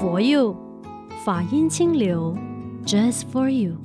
For you，法音清流，Just for you。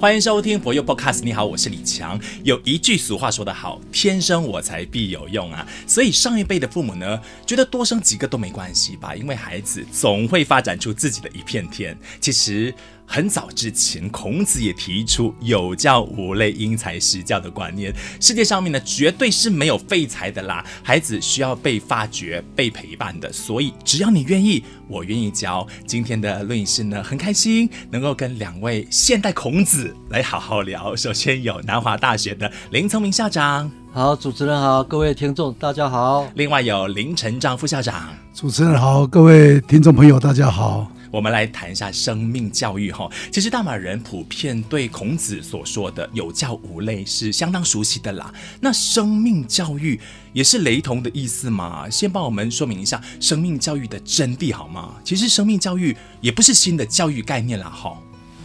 欢迎收听佛佑 Podcast。你好，我是李强。有一句俗话说得好，天生我材必有用啊。所以上一辈的父母呢，觉得多生几个都没关系吧，因为孩子总会发展出自己的一片天。其实。很早之前，孔子也提出“有教无类，因材施教”的观念。世界上面呢，绝对是没有废材的啦。孩子需要被发掘、被陪伴的。所以，只要你愿意，我愿意教。今天的论影室呢，很开心能够跟两位现代孔子来好好聊。首先有南华大学的林聪明校长，好，主持人好，各位听众大家好。另外有林成章副校长，主持人好，各位听众朋友大家好。我们来谈一下生命教育哈。其实大马人普遍对孔子所说的“有教无类”是相当熟悉的啦。那生命教育也是雷同的意思嘛？先帮我们说明一下生命教育的真谛好吗？其实生命教育也不是新的教育概念啦哈。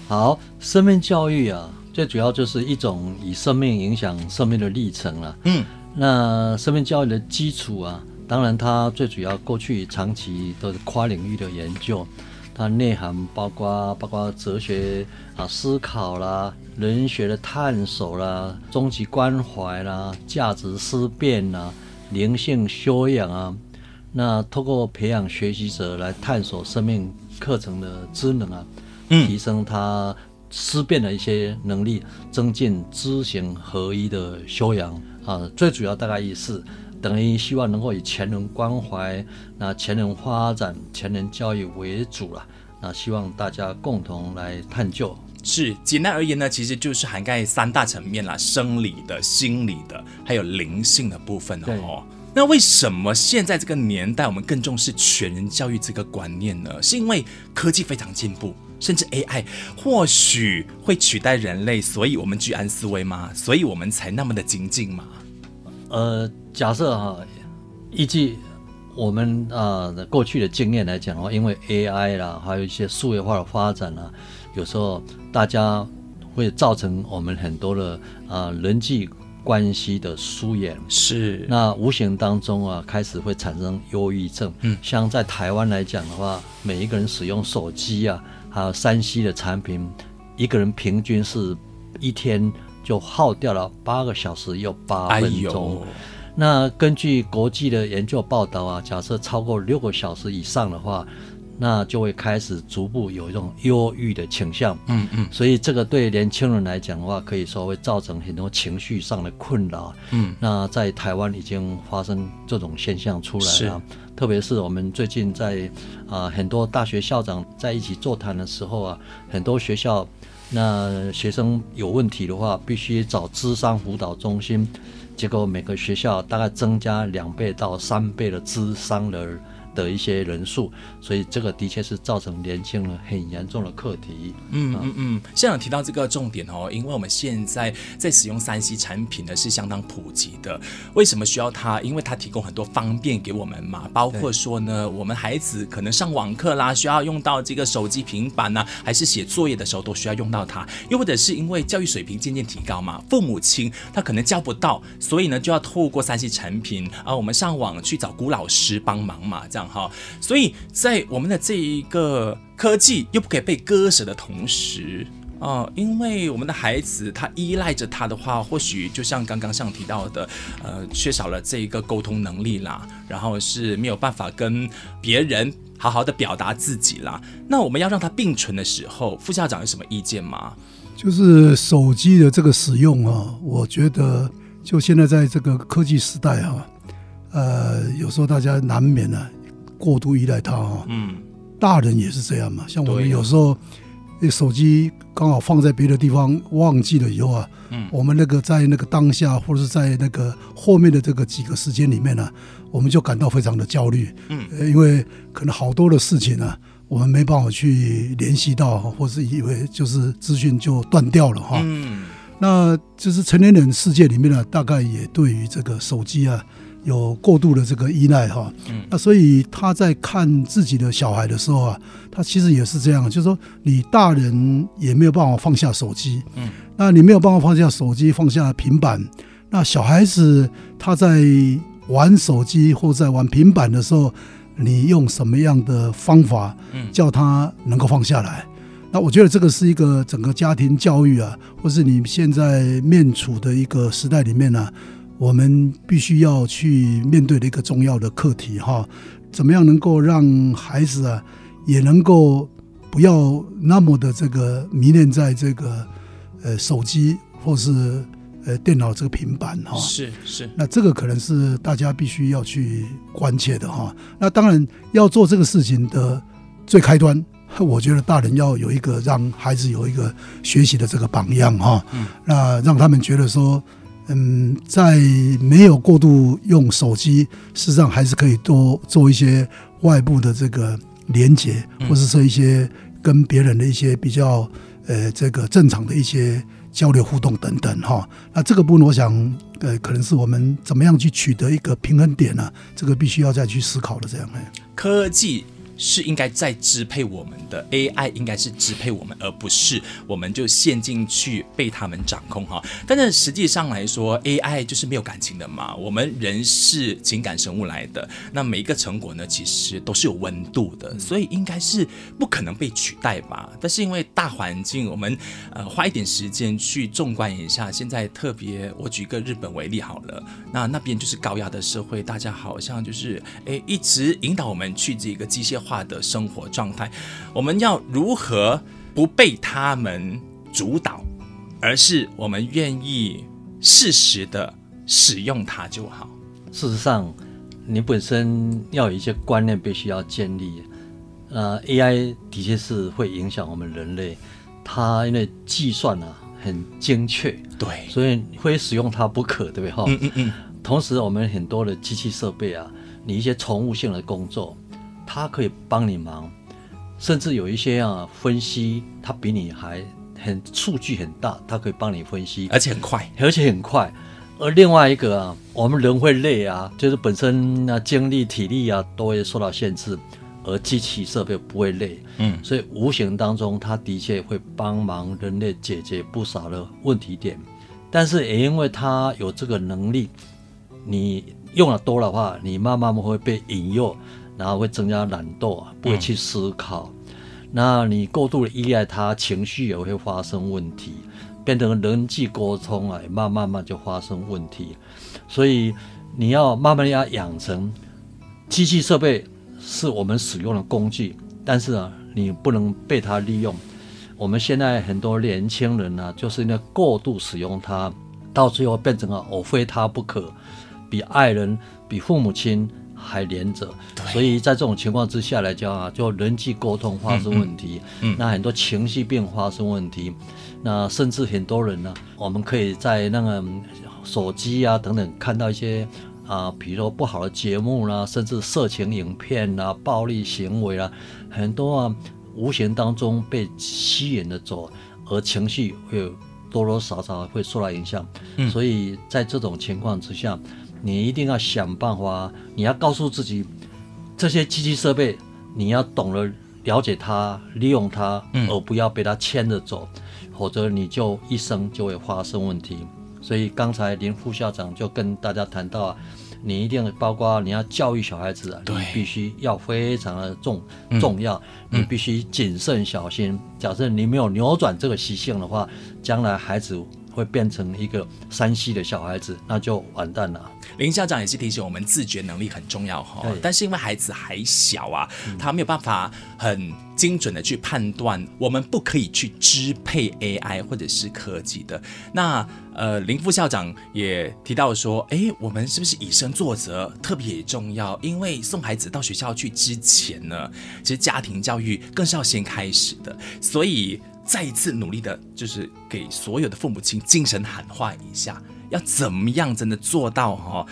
好，生命教育啊，最主要就是一种以生命影响生命的历程了。嗯，那生命教育的基础啊，当然它最主要过去长期都是跨领域的研究。它内涵包括包括哲学啊思考啦，人学的探索啦，终极关怀啦，价值思辨啦，灵性修养啊。那通过培养学习者来探索生命课程的知能啊，提升他思辨的一些能力，增进知行合一的修养啊。最主要大概意思。等于希望能够以全人关怀、那全人发展、全人教育为主了。那希望大家共同来探究。是简单而言呢，其实就是涵盖三大层面啦：生理的、心理的，还有灵性的部分哦。那为什么现在这个年代我们更重视全人教育这个观念呢？是因为科技非常进步，甚至 AI 或许会取代人类，所以我们居安思危吗？所以我们才那么的精进吗？呃，假设哈，依据我们啊、呃、过去的经验来讲的话，因为 AI 啦，还有一些数位化的发展啊，有时候大家会造成我们很多的啊、呃、人际关系的疏远，是那无形当中啊开始会产生忧郁症。嗯，像在台湾来讲的话，每一个人使用手机啊，还有三 C 的产品，一个人平均是一天。就耗掉了八个小时又八分钟。哎。那根据国际的研究报道啊，假设超过六个小时以上的话，那就会开始逐步有一种忧郁的倾向。嗯嗯。所以这个对年轻人来讲的话，可以说会造成很多情绪上的困扰。嗯。那在台湾已经发生这种现象出来了，特别是我们最近在啊很多大学校长在一起座谈的时候啊，很多学校。那学生有问题的话，必须找咨商辅导中心，结果每个学校大概增加两倍到三倍的咨商的的一些人数，所以这个的确是造成年轻人很严重的课题。嗯嗯嗯，校长提到这个重点哦，因为我们现在在使用三 C 产品呢是相当普及的。为什么需要它？因为它提供很多方便给我们嘛，包括说呢，我们孩子可能上网课啦，需要用到这个手机、平板呐、啊，还是写作业的时候都需要用到它。又或者是因为教育水平渐渐提高嘛，父母亲他可能教不到，所以呢就要透过三 C 产品啊，我们上网去找古老师帮忙嘛，这样。好，所以在我们的这一个科技又不可以被割舍的同时啊、因为我们的孩子他依赖着他的话，或许就像刚刚上提到的，呃，缺少了这一个沟通能力啦，然后是没有办法跟别人好好的表达自己啦。那我们要让他并存的时候，副校长有什么意见吗？就是手机的这个使用啊，我觉得就现在在这个科技时代啊，呃，有时候大家难免呢、啊。过度依赖它哈，嗯，大人也是这样嘛。像我们有时候，那手机刚好放在别的地方忘记了以后啊，嗯，我们那个在那个当下或者是在那个后面的这个几个时间里面呢，我们就感到非常的焦虑，嗯，因为可能好多的事情呢，我们没办法去联系到，或是以为就是资讯就断掉了哈，嗯，那就是成年人世界里面呢，大概也对于这个手机啊。有过度的这个依赖哈，那所以他在看自己的小孩的时候啊，他其实也是这样，就是说你大人也没有办法放下手机，嗯，那你没有办法放下手机，放下平板，那小孩子他在玩手机或在玩平板的时候，你用什么样的方法，叫他能够放下来？那我觉得这个是一个整个家庭教育啊，或是你现在面处的一个时代里面呢、啊，我们必须要去面对的一个重要的课题哈。怎么样能够让孩子啊，也能够不要那么的这个迷恋在这个呃手机或是呃电脑这个平板哈？是是。那这个可能是大家必须要去关切的哈。那当然要做这个事情的最开端。我觉得大人要有一个让孩子有一个学习的这个榜样哈，那让他们觉得说，嗯，在没有过度用手机，事实上还是可以多做一些外部的这个连接，或者是一些跟别人的一些比较呃这个正常的一些交流互动等等哈。那这个部分，我想呃，可能是我们怎么样去取得一个平衡点呢？这个必须要再去思考的这样。科技。是应该在支配我们的 AI，应该是支配我们，而不是我们就陷进去被他们掌控哈。但是实际上来说，AI 就是没有感情的嘛。我们人是情感生物来的，那每一个成果呢，其实都是有温度的，所以应该是不可能被取代吧。但是因为大环境，我们呃花一点时间去纵观一下，现在特别我举个日本为例好了，那那边就是高压的社会，大家好像就是哎一直引导我们去这个机械化的生活状态，我们要如何不被他们主导，而是我们愿意适时的使用它就好。事实上，你本身要有一些观念必须要建立。呃，AI 的确是会影响我们人类，它因为计算啊很精确，对，所以非使用它不可，对不对？哈，嗯嗯嗯。同时，我们很多的机器设备啊，你一些重复性的工作。它可以帮你忙，甚至有一些啊分析，它比你还很数据很大，它可以帮你分析，而且很快，而且很快。而另外一个啊，我们人会累啊，就是本身啊精力、体力啊都会受到限制，而机器设备不会累，嗯，所以无形当中，它的确会帮忙人类解决不少的问题点。但是也因为它有这个能力，你用了多的话，你慢慢会被引诱。然后会增加懒惰，不会去思考。嗯、那你过度的依赖他，情绪也会发生问题，变成人际沟通啊，慢慢慢就发生问题。所以你要慢慢要养成，机器设备是我们使用的工具，但是啊，你不能被它利用。我们现在很多年轻人呢、啊，就是因为过度使用它，到最后变成了我非他不可，比爱人，比父母亲。还连着，所以在这种情况之下来讲啊，就人际沟通发生问题，嗯嗯、那很多情绪病发生问题，那甚至很多人呢，我们可以在那个手机啊等等看到一些啊，比如说不好的节目啦、啊，甚至色情影片啊、暴力行为啦，很多啊，无形当中被吸引的走，而情绪会多多少少会受到影响，嗯、所以在这种情况之下。你一定要想办法，你要告诉自己，这些机器设备，你要懂得了解它，利用它，而不要被它牵着走，否则你就一生就会发生问题。所以刚才林副校长就跟大家谈到啊，你一定包括你要教育小孩子啊，你必须要非常的重重要，你必须谨慎小心。假设你没有扭转这个习性的话，将来孩子。会变成一个山西的小孩子，那就完蛋了。林校长也是提醒我们，自觉能力很重要哈。但是因为孩子还小啊，他没有办法很精准的去判断，我们不可以去支配 AI 或者是科技的。那呃，林副校长也提到说，哎，我们是不是以身作则特别重要？因为送孩子到学校去之前呢，其实家庭教育更是要先开始的，所以。再一次努力的，就是给所有的父母亲精神喊话一下，要怎么样真的做到哈？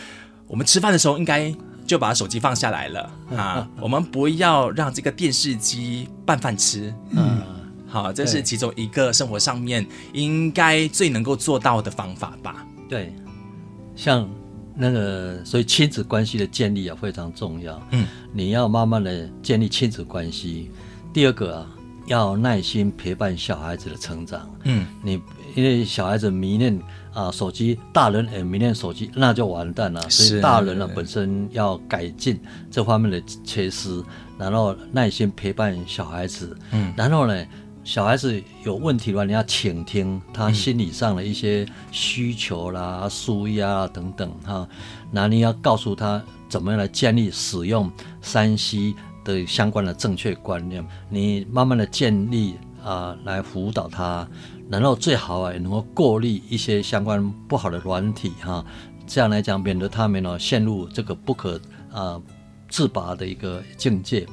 我们吃饭的时候应该就把手机放下来了啊，我们不要让这个电视机拌饭吃。嗯，好，这是其中一个生活上面应该最能够做到的方法吧？对，像那个，所以亲子关系的建立也非常重要。嗯，你要慢慢的建立亲子关系。第二个啊。要耐心陪伴小孩子的成长。嗯，你因为小孩子迷恋啊手机，大人也迷恋手机，那就完蛋了。所以大人呢本身要改进这方面的缺失，然后耐心陪伴小孩子。嗯，然后呢，小孩子有问题的话，你要倾听他心理上的一些需求啦、纾压啊等等哈。那你要告诉他怎么样来建立使用 3C 的相关的正确观念，你慢慢的建立。啊，来辅导他，然后最好啊，也能够过滤一些相关不好的软体哈，这样来讲，免得他们呢陷入这个不可啊自拔的一个境界。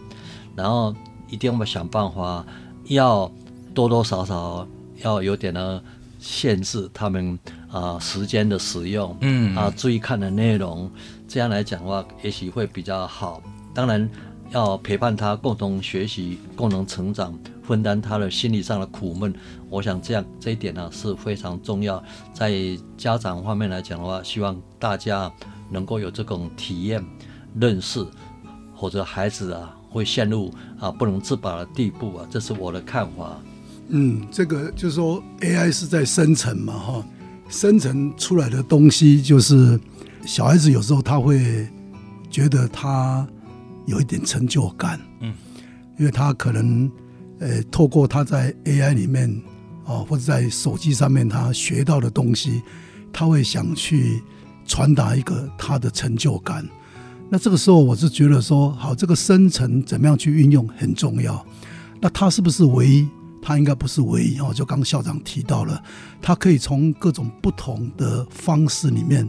然后一定要想办法，要多多少少要有点呢限制他们啊时间的使用，嗯啊，注意看的内容，这样来讲的话，也许会比较好。当然。要陪伴他共同学习、共同成长，分担他的心理上的苦闷。我想这样这一点呢是非常重要。在家长方面来讲的话，希望大家能够有这种体验、认识，或者孩子啊会陷入啊不能自拔的地步啊，这是我的看法。嗯，这个就是说 AI 是在生成嘛，哈，生成出来的东西就是小孩子有时候他会觉得他。有一点成就感，嗯，因为他可能，呃，透过他在 AI 里面啊、哦，或者在手机上面他学到的东西，他会想去传达一个他的成就感。那这个时候，我是觉得说，好，这个生成怎么样去运用很重要。那他是不是唯一？他应该不是唯一哦。就刚校长提到了，他可以从各种不同的方式里面，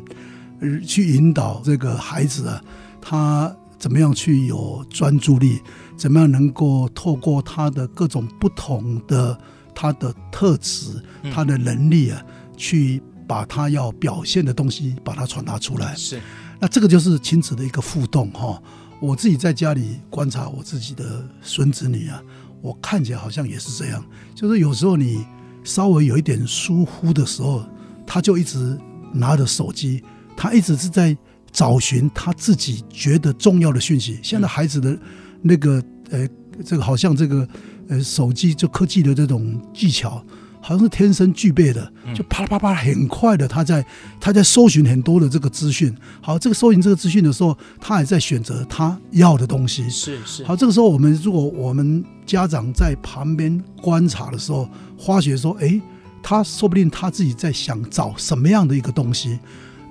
呃，去引导这个孩子啊，他。怎么样去有专注力？怎么样能够透过他的各种不同的他的特质、他的能力啊，去把他要表现的东西把它传达出来？是。那这个就是亲子的一个互动哈。我自己在家里观察我自己的孙子女啊，我看起来好像也是这样，就是有时候你稍微有一点疏忽的时候，他就一直拿着手机，他一直是在。找寻他自己觉得重要的讯息。现在孩子的那个呃，这个好像这个呃，手机就科技的这种技巧，好像是天生具备的，就啪啦啪啪很快的，他在他在搜寻很多的这个资讯。好，这个搜寻这个资讯的时候，他也在选择他要的东西。是是。好，这个时候我们如果我们家长在旁边观察的时候，发觉说，哎，他说不定他自己在想找什么样的一个东西。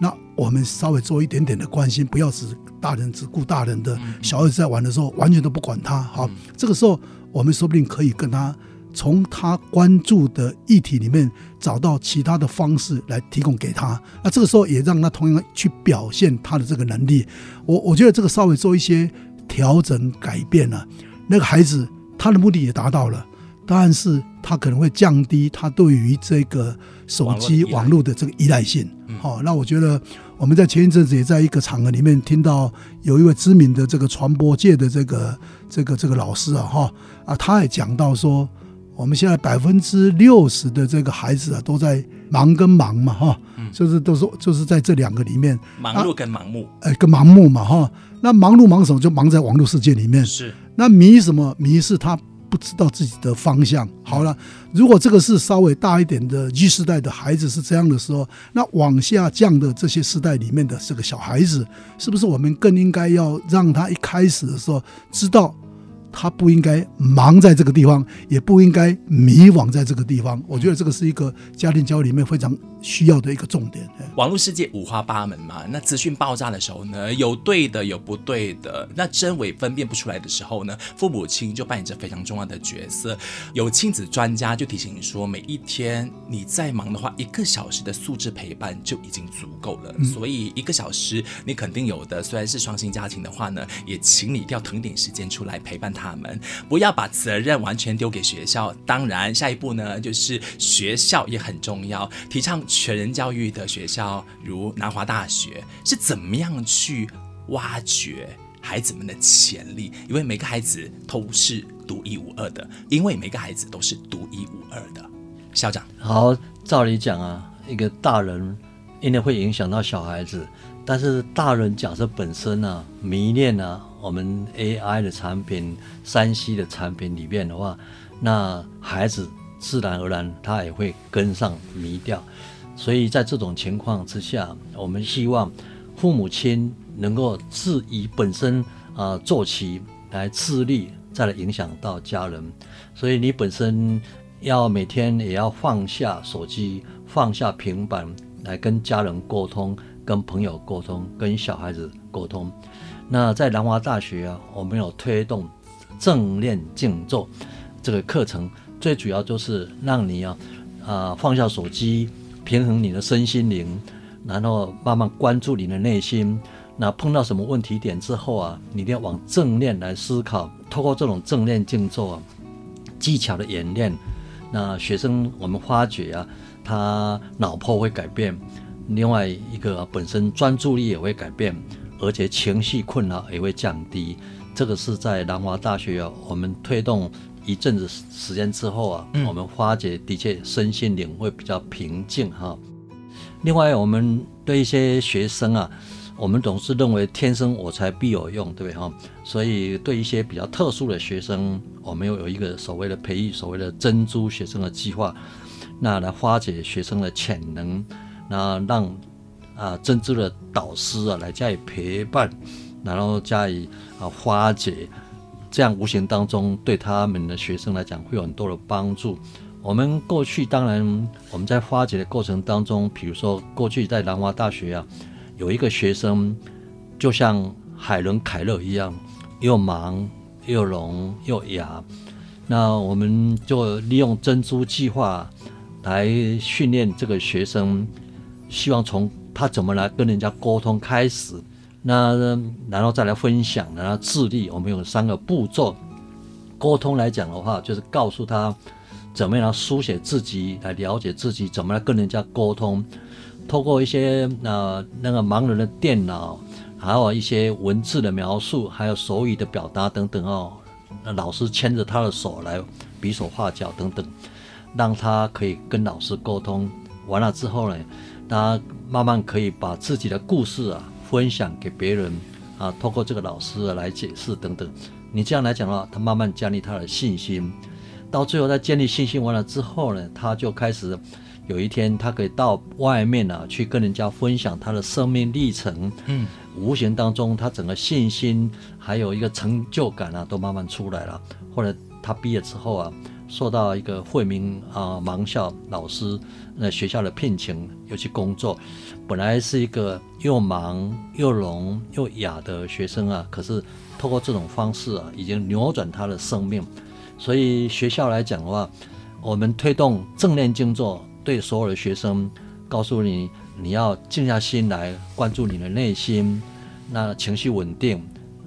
那我们稍微做一点点的关心，不要只大人只顾大人的，小孩子在玩的时候完全都不管他。好，这个时候我们说不定可以跟他从他关注的议题里面找到其他的方式来提供给他。那这个时候也让他同样去表现他的这个能力。我我觉得这个稍微做一些调整改变了，那个孩子他的目的也达到了。但是他可能会降低他对于这个手机网络的这个依赖性。好，那我觉得我们在前一阵子也在一个场合里面听到有一位知名的这个传播界的这个这个这个老师啊，哈啊，他也讲到说，我们现在百分之六十的这个孩子啊都在忙跟忙嘛，哈，就是都是就是在这两个里面，忙碌跟盲目，哎，跟盲目嘛，哈，那忙碌忙什么？就忙在网络世界里面，是那迷什么？迷是他。不知道自己的方向。好了，如果这个是稍微大一点的 G 世代的孩子是这样的时候，那往下降的这些世代里面的这个小孩子，是不是我们更应该要让他一开始的时候知道？他不应该忙在这个地方，也不应该迷惘在这个地方。我觉得这个是一个家庭教育里面非常需要的一个重点。网络世界五花八门嘛，那资讯爆炸的时候呢，有对的，有不对的，那真伪分辨不出来的时候呢，父母亲就扮演着非常重要的角色。有亲子专家就提醒你说，每一天你再忙的话，一个小时的素质陪伴就已经足够了。所以一个小时你肯定有的，虽然是双薪家庭的话呢，也请你一定要腾点时间出来陪伴他。他们不要把责任完全丢给学校。当然，下一步呢，就是学校也很重要。提倡全人教育的学校，如南华大学，是怎么样去挖掘孩子们的潜力？因为每个孩子都是独一无二的，因为每个孩子都是独一无二的。校长，好，照理讲啊，一个大人应该会影响到小孩子，但是大人假设本身呢、迷恋啊。我们 AI 的产品、3C 的产品里面的话，那孩子自然而然他也会跟上迷掉。所以在这种情况之下，我们希望父母亲能够自以本身啊、呃、做起来自律，再来影响到家人。所以你本身要每天也要放下手机，放下平板，来跟家人沟通，跟朋友沟通，跟小孩子沟通。那在南华大学啊，我们有推动正念静坐这个课程，最主要就是让你啊啊、放下手机。平衡你的身心灵，然后慢慢关注你的内心。那碰到什么问题点之后啊，你一定要往正念来思考。透过这种正念静坐，技巧的演练，那学生我们发觉啊，他脑波会改变。另外一个本身专注力也会改变，而且情绪困扰也会降低。这个是在南华大学啊，我们推动。一阵子时间之后啊，嗯、我们发觉的确身心灵会比较平静哈。另外，我们对一些学生啊，我们总是认为天生我材必有用，对不对哈？所以对一些比较特殊的学生，我们又有一个所谓的培育所谓的珍珠学生的计划，那来发掘学生的潜能，那让啊珍珠的导师啊来加以陪伴，然后加以啊发掘。这样无形当中对他们的学生来讲会有很多的帮助。我们过去当然我们在发掘的过程当中，比如说过去在南华大学啊，有一个学生就像海伦凯勒一样，又盲又聋又哑。那我们就利用珍珠计划来训练这个学生，希望从他怎么来跟人家沟通开始。那然后再来分享，然后智力，我们有三个步骤。沟通来讲的话，就是告诉他怎么样来书写自己，来了解自己，怎么来跟人家沟通。透过一些呃那个盲人的电脑，还有一些文字的描述，还有手语的表达等等哦。那老师牵着他的手来比手画脚等等，让他可以跟老师沟通。完了之后呢，他慢慢可以把自己的故事啊。分享给别人啊，透过这个老师来解释等等，你这样来讲的话，他慢慢建立他的信心，到最后他建立信心完了之后呢，他就开始有一天他可以到外面啊去跟人家分享他的生命历程，嗯，无形当中他整个信心还有一个成就感啊都慢慢出来了。后来他毕业之后啊。受到一个惠民啊盲校老师那学校的聘请，又去工作。本来是一个又忙又聋又哑的学生啊，可是透过这种方式啊，已经扭转他的生命。所以学校来讲的话，我们推动正念静坐，对所有的学生，告诉你你要静下心来，关注你的内心，那情绪稳定，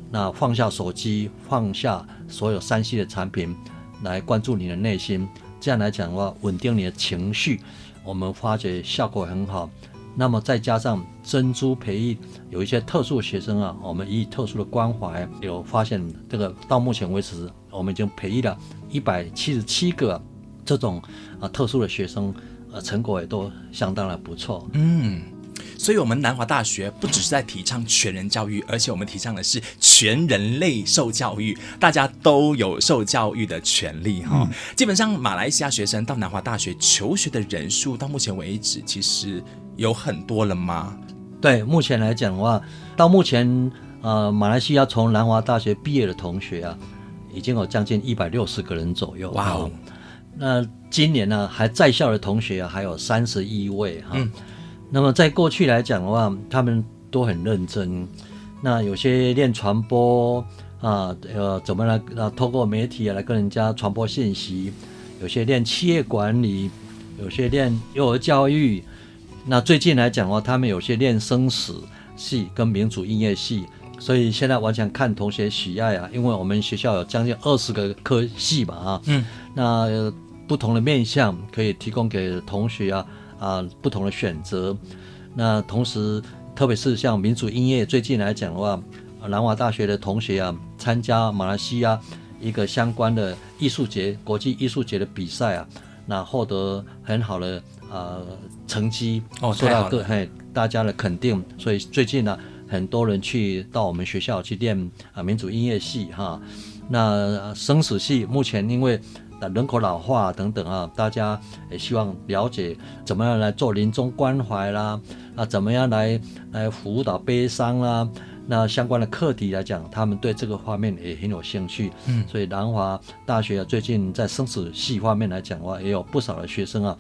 那放下手机，放下所有 3C 的产品。来关注你的内心，这样来讲的话，稳定你的情绪，我们发觉效果很好。那么再加上珍珠培育，有一些特殊学生啊，我们以特殊的关怀，有发现这个到目前为止，我们已经培育了一百七十七个这种啊特殊的学生，呃，成果也都相当的不错。嗯。所以，我们南华大学不只是在提倡全人教育，而且我们提倡的是全人类受教育，大家都有受教育的权利哈。嗯、基本上，马来西亚学生到南华大学求学的人数，到目前为止其实有很多了吗？对，目前来讲的话，到目前呃，马来西亚从南华大学毕业的同学啊，已经有将近一百六十个人左右。哇哦！那今年呢，还在校的同学啊，还有三十一位哈。嗯那么在过去来讲的话，他们都很认真。那有些练传播啊，呃，怎么来啊？透过媒体来跟人家传播信息。有些练企业管理，有些练幼儿教育。那最近来讲的话，他们有些练生死系跟民族音乐系。所以现在完全看同学喜爱啊，因为我们学校有将近二十个科系嘛啊。嗯。那不同的面向可以提供给同学啊。啊，不同的选择。那同时，特别是像民族音乐，最近来讲的话，南华大学的同学啊，参加马来西亚一个相关的艺术节、国际艺术节的比赛啊，那获得很好的啊、呃、成绩，哦，受到各嘿大家的肯定。所以最近呢、啊，很多人去到我们学校去练啊民族音乐系哈。那生死系目前因为人口老化等等啊，大家也希望了解怎么样来做临终关怀啦，啊，怎么样来来辅导悲伤啦，那相关的课题来讲，他们对这个方面也很有兴趣。嗯，所以南华大学最近在生死系方面来讲的话，也有不少的学生啊，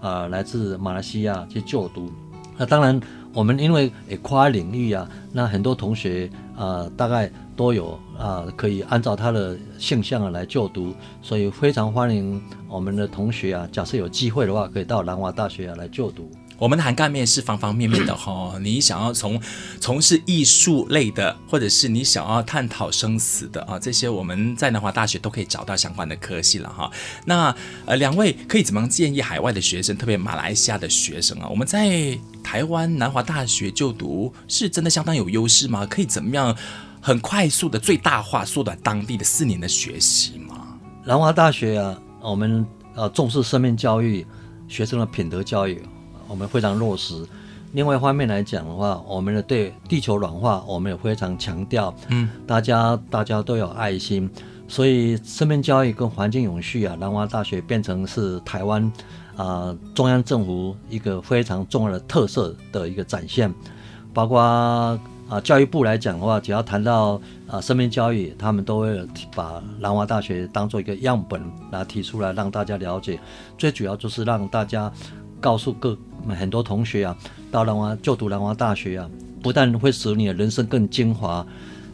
啊，来自马来西亚去就读。那当然，我们因为也跨领域啊，那很多同学啊，大概都有啊，可以按照他的性向啊来就读，所以非常欢迎我们的同学啊，假设有机会的话，可以到南华大学啊来就读。我们的涵盖面是方方面面的哈，你想要从从事艺术类的，或者是你想要探讨生死的啊，这些我们在南华大学都可以找到相关的科系了哈。那呃，两位可以怎么样建议海外的学生，特别马来西亚的学生啊？我们在台湾南华大学就读是真的相当有优势吗？可以怎么样很快速的最大化缩短当地的四年的学习嘛？南华大学啊，我们呃重视生命教育，学生的品德教育。我们非常落实。另外一方面来讲的话，我们的对地球软化，我们也非常强调。嗯，大家大家都有爱心，所以生命教育跟环境永续啊，南华大学变成是台湾啊、呃、中央政府一个非常重要的特色的一个展现。包括啊、呃、教育部来讲的话，只要谈到啊、呃、生命教育，他们都会把南华大学当做一个样本来提出来让大家了解。最主要就是让大家告诉各。很多同学啊，到南华就读南华大学啊，不但会使你的人生更精华，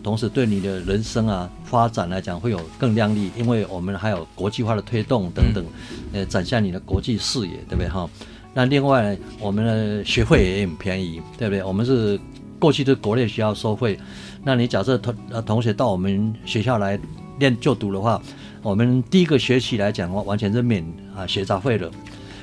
同时对你的人生啊发展来讲会有更亮丽，因为我们还有国际化的推动等等，呃，展现你的国际视野，对不对哈？那另外我们的学费也很便宜，对不对？我们是过去的国内学校收费，那你假设同呃同学到我们学校来练就读的话，我们第一个学期来讲完全是免啊学杂费的。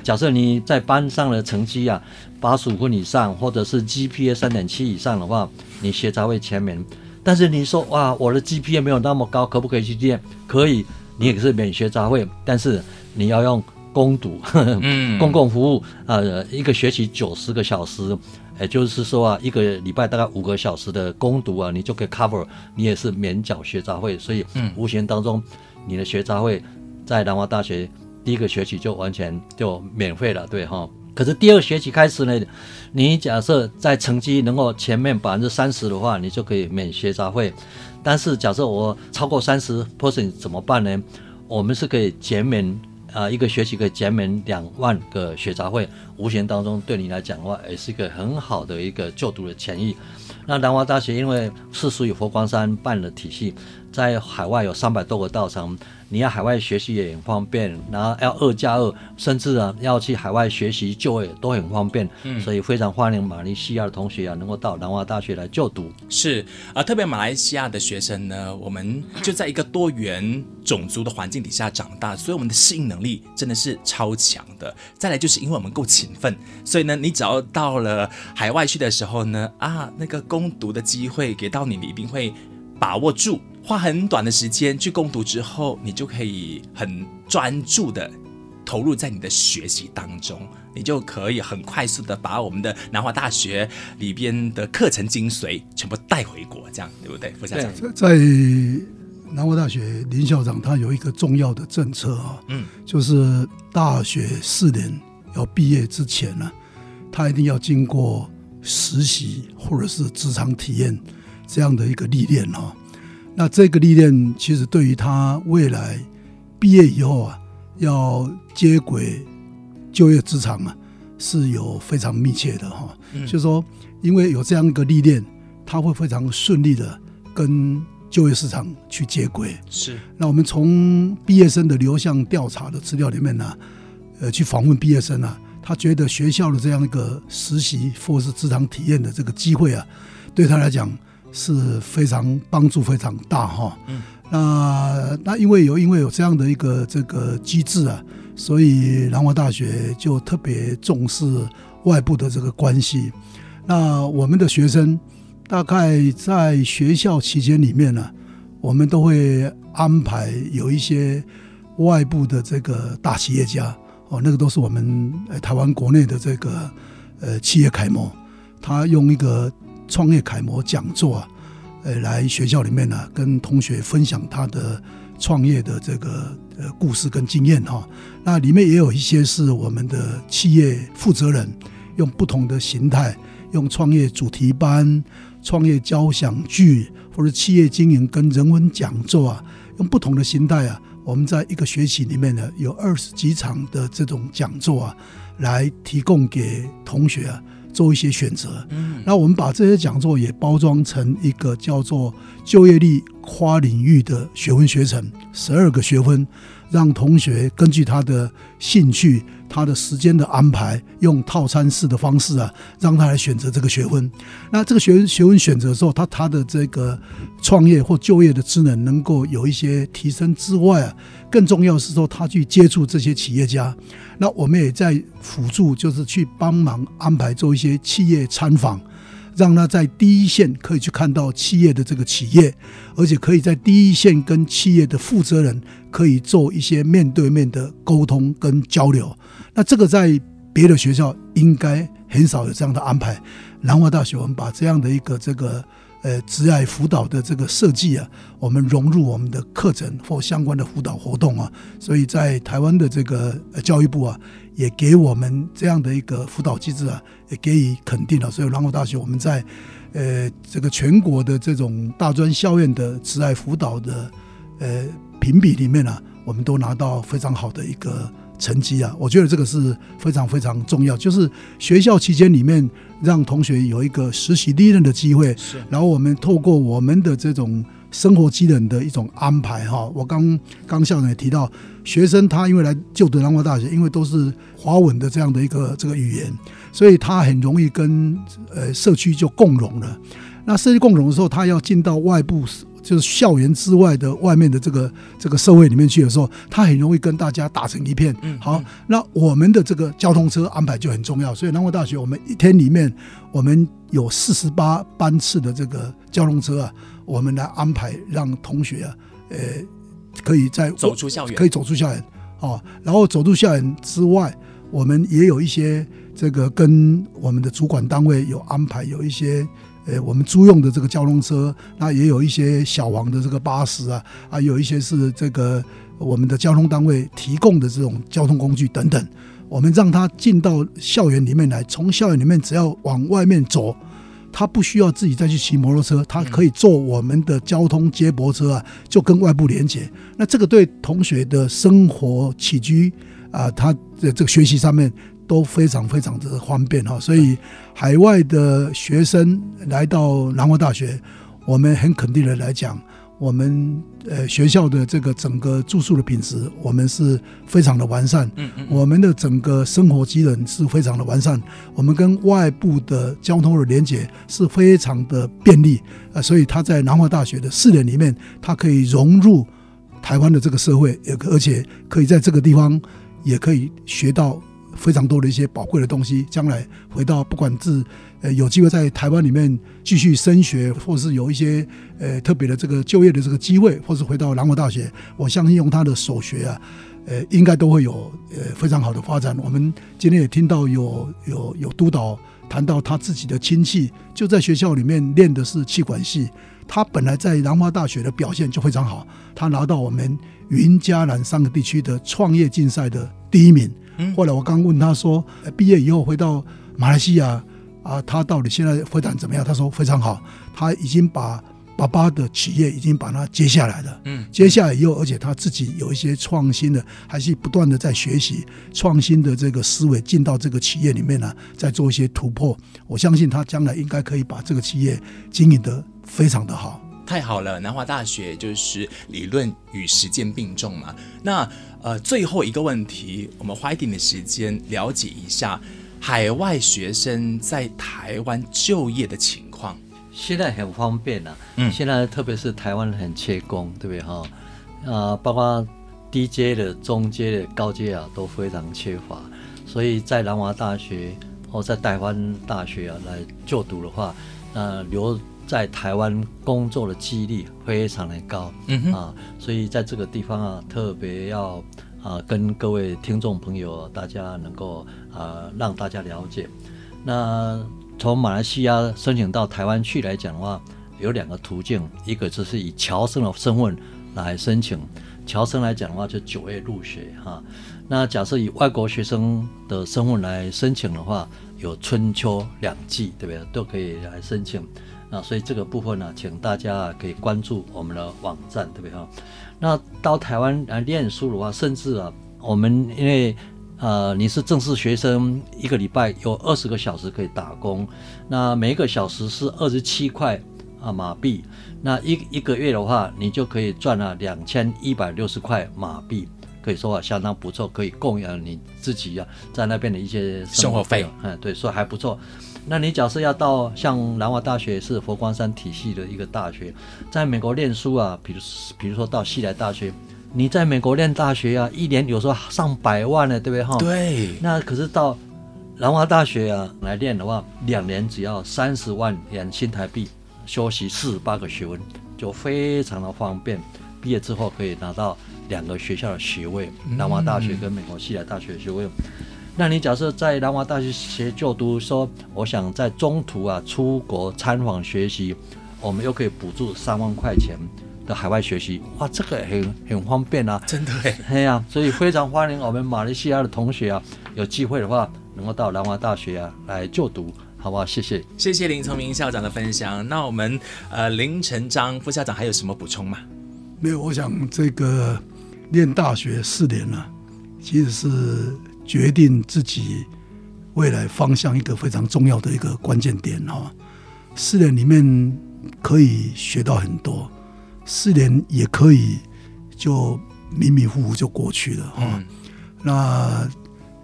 假设你在班上的成绩啊，八十五分以上，或者是 GPA 三点七以上的话，你学杂费全免。但是你说哇，我的 GPA 没有那么高，可不可以去练？可以，你也是免学杂费，但是你要用公读，公共服务，呃，一个学期九十个小时，也就是说啊，一个礼拜大概五个小时的攻读啊，你就可以 cover，你也是免缴学杂费，所以，嗯，无形当中，你的学杂费在南华大学。第一个学期就完全就免费了，对哈。可是第二学期开始呢，你假设在成绩能够前面百分之三十的话，你就可以免学杂费。但是假设我超过三十 percent 怎么办呢？我们是可以减免啊、啊，一个学期可以减免两万个学杂费。无形当中对你来讲的话，也是一个很好的一个就读的权益。那南华大学因为是属于佛光山办的体系，在海外有三百多个道场。你要海外学习也很方便，然后要二加二，甚至啊要去海外学习就业都很方便，嗯，所以非常欢迎马来西亚的同学啊能够到南华大学来就读。是啊，特别马来西亚的学生呢，我们就在一个多元种族的环境底下长大，所以我们的适应能力真的是超强的。再来就是因为我们够勤奋，所以呢，你只要到了海外去的时候呢，啊，那个攻读的机会给到你，你一定会把握住。花很短的时间去攻读之后，你就可以很专注的投入在你的学习当中，你就可以很快速的把我们的南华大学里边的课程精髓全部带回国，这样对不对？副校长，在南华大学林校长他有一个重要的政策啊，嗯，就是大学四年要毕业之前呢、啊，他一定要经过实习或者是职场体验这样的一个历练啊。那这个历练其实对于他未来毕业以后啊，要接轨就业职场啊，是有非常密切的哈。嗯，就是说，因为有这样一个历练，他会非常顺利的跟就业市场去接轨。是。那我们从毕业生的流向调查的资料里面呢，呃，去访问毕业生啊，他觉得学校的这样一个实习或是职场体验的这个机会啊，对他来讲。是非常帮助非常大哈，嗯，那那因为有因为有这样的一个这个机制啊，所以南华大学就特别重视外部的这个关系。那我们的学生大概在学校期间里面呢，啊，我们都会安排有一些外部的这个大企业家哦，那个都是我们台湾国内的这个呃企业楷模，他用一个。创业楷模讲座啊，呃，来学校里面呢，跟同学分享他的创业的这个呃故事跟经验哈。那里面也有一些是我们的企业负责人用不同的形态，用创业主题班、创业交响剧或者企业经营跟人文讲座啊，用不同的形态啊，我们在一个学期里面呢，有二十几场的这种讲座啊，来提供给同学啊。做一些选择，嗯，那我们把这些讲座也包装成一个叫做就业力跨领域的学分学程，十二个学分，让同学根据他的兴趣、他的时间的安排，用套餐式的方式啊，让他来选择这个学分。那这个学学分选择的时候，他他的这个创业或就业的职能能够有一些提升之外啊，更重要是说他去接触这些企业家。那我们也在辅助，就是去帮忙安排做一些企业参访，让他在第一线可以去看到企业的这个企业，而且可以在第一线跟企业的负责人可以做一些面对面的沟通跟交流。那这个在别的学校应该很少有这样的安排。南华大学我们把这样的一个这个。呃，职涯辅导的这个设计啊，我们融入我们的课程或相关的辅导活动啊，所以在台湾的这个教育部啊，也给我们这样的一个辅导机制啊，也给予肯定了。所以南湖大学我们在呃这个全国的这种大专校院的职爱辅导的呃评比里面呢、啊，我们都拿到非常好的一个。成绩啊，我觉得这个是非常非常重要。就是学校期间里面，让同学有一个实习历练的机会，是。然后我们透过我们的这种生活机能的一种安排哈。我刚刚校长也提到，学生他因为来就读南华大学，因为都是华文的这样的一个这个语言，所以他很容易跟呃社区就共融了。那社区共融的时候，他要进到外部。就是校园之外的外面的这个这个社会里面去的时候，他很容易跟大家打成一片。好，那我们的这个交通车安排就很重要。所以南华大学我们一天里面我们有四十八班次的这个交通车啊，我们来安排让同学啊，呃，可以在走出校园，可以走出校园。哦，然后走出校园之外，我们也有一些这个跟我们的主管单位有安排，有一些。呃，我们租用的这个交通车，那也有一些小黄的这个巴士啊，啊，有一些是这个我们的交通单位提供的这种交通工具等等。我们让他进到校园里面来，从校园里面只要往外面走，他不需要自己再去骑摩托车，他可以坐我们的交通接驳车啊，就跟外部连接。那这个对同学的生活起居啊，他的这个学习上面。都非常非常的方便哈，所以海外的学生来到南华大学，我们很肯定的来讲，我们呃学校的这个整个住宿的品质，我们是非常的完善。嗯嗯，我们的整个生活机能是非常的完善，我们跟外部的交通的连接是非常的便利呃，所以他在南华大学的四年里面，他可以融入台湾的这个社会，也而且可以在这个地方也可以学到。非常多的一些宝贵的东西，将来回到不管是呃有机会在台湾里面继续升学，或是有一些呃特别的这个就业的这个机会，或是回到南华大学，我相信用他的所学啊，呃应该都会有呃非常好的发展。我们今天也听到有有有督导谈到他自己的亲戚就在学校里面练的是气管系，他本来在南华大学的表现就非常好，他拿到我们云嘉南三个地区的创业竞赛的第一名。后来我刚问他说，毕业以后回到马来西亚啊，他到底现在发展怎么样？他说非常好，他已经把爸爸的企业已经把它接下来了。嗯，接下来以后，而且他自己有一些创新的，还是不断的在学习创新的这个思维，进到这个企业里面呢，在做一些突破。我相信他将来应该可以把这个企业经营得非常的好。太好了，南华大学就是理论与实践并重嘛。那呃，最后一个问题，我们花一点点时间了解一下海外学生在台湾就业的情况。现在很方便了，嗯，现在特别是台湾很缺工，对不对哈？啊，包括低阶的、中阶的、高阶啊，都非常缺乏。所以在南华大学或在台湾大学啊来就读的话，呃，留在台湾工作的几率非常的高，嗯哼啊，所以在这个地方啊，特别要啊跟各位听众朋友，大家能够啊让大家了解。那从马来西亚申请到台湾去来讲的话，有两个途径，一个就是以侨生的身份来申请，侨生来讲的话，就九月入学哈。那假设以外国学生的身份来申请的话，有春秋两季，对不对？都可以来申请。那所以这个部分呢，请大家可以关注我们的网站，对不对哈？那到台湾来念书的话，甚至啊，我们因为呃你是正式学生，一个礼拜有二十个小时可以打工，那每一个小时是二十七块啊马币。那一一个月的话，你就可以赚了两千一百六十块马币，可以说啊相当不错，可以供养你自己啊在那边的一些生活费。嗯，对，说还不错。那你假设要到像南华大学是佛光山体系的一个大学，在美国念书啊，比如比如说到西来大学，你在美国念大学啊，一年有时候上百万呢，对不对哈？对。那可是到南华大学啊来念的话，两年只要三十万元新台币。修习四十八个学分就非常的方便，毕业之后可以拿到两个学校的学位，南华大学跟美国西来大学的学位。那你假设在南华大学学就读，说我想在中途啊出国参访学习，我们又可以补助三万块钱的海外学习，哇，这个很很方便啊，真的哎，对呀，所以非常欢迎我们马来西亚的同学啊，有机会的话能够到南华大学啊来就读。好不好？谢谢，谢谢林崇明校长的分享。那我们呃林成章副校长还有什么补充吗？没有，我想这个念大学四年呢、啊，其实是决定自己未来方向一个非常重要的一个关键点哈、哦。四年里面可以学到很多，四年也可以就迷迷糊糊就过去了哈。那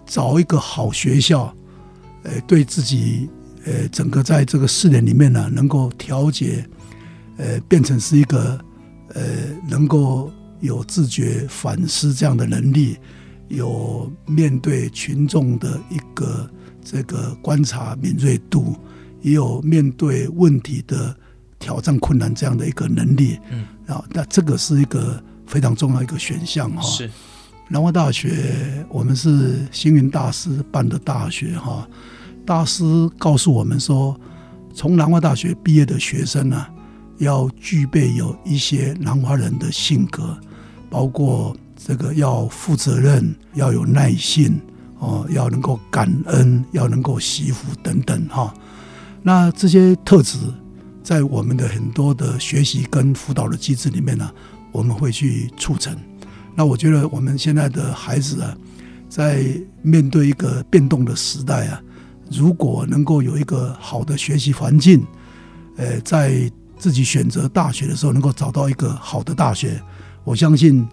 找一个好学校，呃，对自己。呃，整个在这个四年里面呢，能够调节，呃，变成是一个呃，能够有自觉反思这样的能力，有面对群众的一个这个观察敏锐度，也有面对问题的挑战困难这样的一个能力。嗯，啊，那这个是一个非常重要一个选项哈。是，南华大学，我们是星云大师办的大学哈。大师告诉我们说，从南华大学毕业的学生呢、啊，要具备有一些南华人的性格，包括这个要负责任，要有耐心，哦，要能够感恩，要能够惜福等等哈。那这些特质，在我们的很多的学习跟辅导的机制里面呢、我们会去促成。那我觉得我们现在的孩子啊，在面对一个变动的时代啊。如果能够有一个好的学习环境，呃，在自己选择大学的时候能够找到一个好的大学，我相信，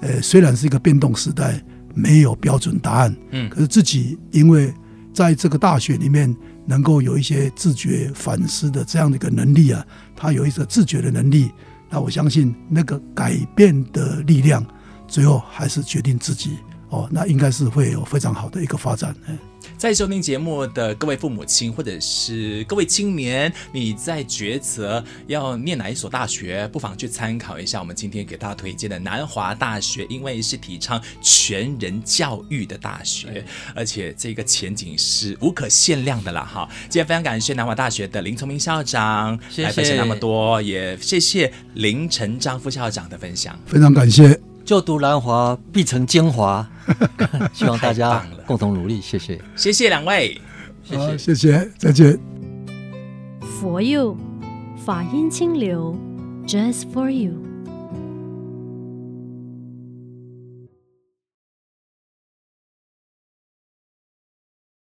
呃，虽然是一个变动时代，没有标准答案，嗯，可是自己因为在这个大学里面能够有一些自觉反思的这样的一个能力啊，他有一个自觉的能力，那我相信那个改变的力量，最后还是决定自己哦，那应该是会有非常好的一个发展，嗯。在收听节目的各位父母亲，或者是各位青年，你在抉择要念哪一所大学，不妨去参考一下我们今天给大家推荐的南华大学，因为是提倡全人教育的大学，而且这个前景是无可限量的啦！哈，今天非常感谢南华大学的林聪明校长谢谢来分享那么多，也谢谢林成章副校长的分享，非常感谢。就读南华必成精华，希望大家共同努力。谢谢，谢谢两位，谢谢，谢谢，再见。佛佑法音清流，Just for you。